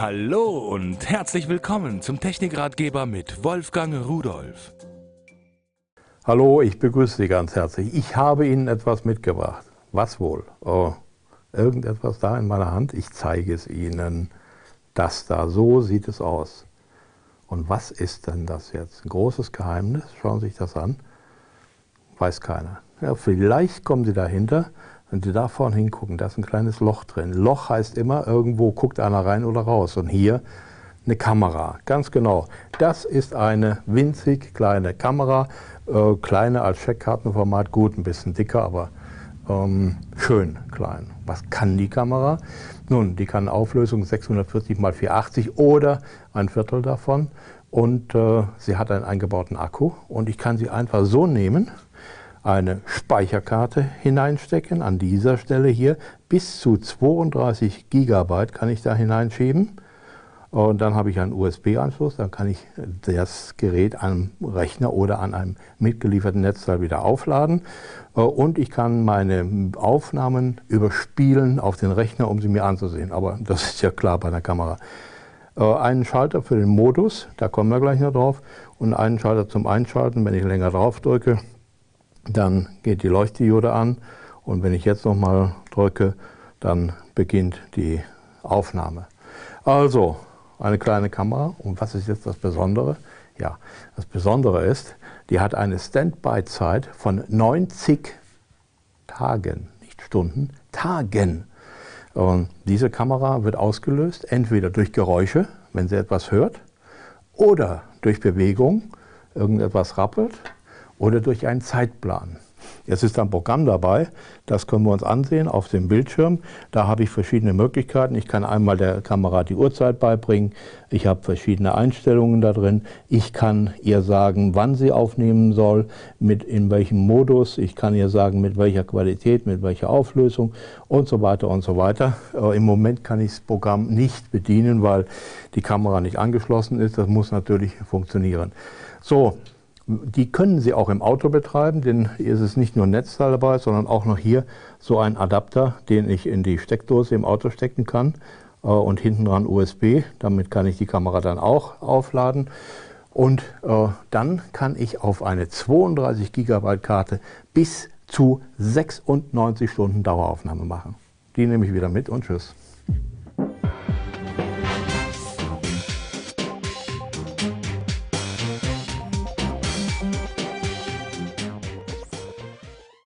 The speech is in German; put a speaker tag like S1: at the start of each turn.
S1: Hallo und herzlich willkommen zum Technikratgeber mit Wolfgang Rudolf.
S2: Hallo, ich begrüße Sie ganz herzlich. Ich habe Ihnen etwas mitgebracht. Was wohl? Oh, irgendetwas da in meiner Hand. Ich zeige es Ihnen. Das da, so sieht es aus. Und was ist denn das jetzt? Ein großes Geheimnis? Schauen Sie sich das an. Weiß keiner. Ja, vielleicht kommen Sie dahinter. Wenn Sie da vorne hingucken, da ist ein kleines Loch drin. Loch heißt immer, irgendwo guckt einer rein oder raus. Und hier eine Kamera, ganz genau. Das ist eine winzig kleine Kamera, äh, kleiner als Checkkartenformat, gut, ein bisschen dicker, aber ähm, schön klein. Was kann die Kamera? Nun, die kann Auflösung 640 x 480 oder ein Viertel davon. Und äh, sie hat einen eingebauten Akku und ich kann sie einfach so nehmen, eine Speicherkarte hineinstecken, an dieser Stelle hier. Bis zu 32 Gigabyte kann ich da hineinschieben. Und dann habe ich einen USB-Anschluss, dann kann ich das Gerät am Rechner oder an einem mitgelieferten Netzteil wieder aufladen. Und ich kann meine Aufnahmen überspielen auf den Rechner, um sie mir anzusehen. Aber das ist ja klar bei einer Kamera. Einen Schalter für den Modus, da kommen wir gleich noch drauf. Und einen Schalter zum Einschalten, wenn ich länger drauf drücke, dann geht die Leuchtdiode an und wenn ich jetzt nochmal drücke, dann beginnt die Aufnahme. Also eine kleine Kamera und was ist jetzt das Besondere? Ja, das Besondere ist, die hat eine Standby-Zeit von 90 Tagen, nicht Stunden, Tagen. Und diese Kamera wird ausgelöst, entweder durch Geräusche, wenn sie etwas hört, oder durch Bewegung, irgendetwas rappelt, oder durch einen Zeitplan. Jetzt ist ein Programm dabei, das können wir uns ansehen auf dem Bildschirm. Da habe ich verschiedene Möglichkeiten. Ich kann einmal der Kamera die Uhrzeit beibringen. Ich habe verschiedene Einstellungen da drin. Ich kann ihr sagen, wann sie aufnehmen soll, mit in welchem Modus. Ich kann ihr sagen, mit welcher Qualität, mit welcher Auflösung und so weiter und so weiter. Aber Im Moment kann ich das Programm nicht bedienen, weil die Kamera nicht angeschlossen ist. Das muss natürlich funktionieren. So, die können Sie auch im Auto betreiben, denn hier ist es nicht nur ein Netzteil dabei, sondern auch noch hier so ein Adapter, den ich in die Steckdose im Auto stecken kann äh, und hinten dran USB. Damit kann ich die Kamera dann auch aufladen. Und äh, dann kann ich auf eine 32 GB Karte bis zu 96 Stunden Daueraufnahme machen. Die nehme ich wieder mit und tschüss.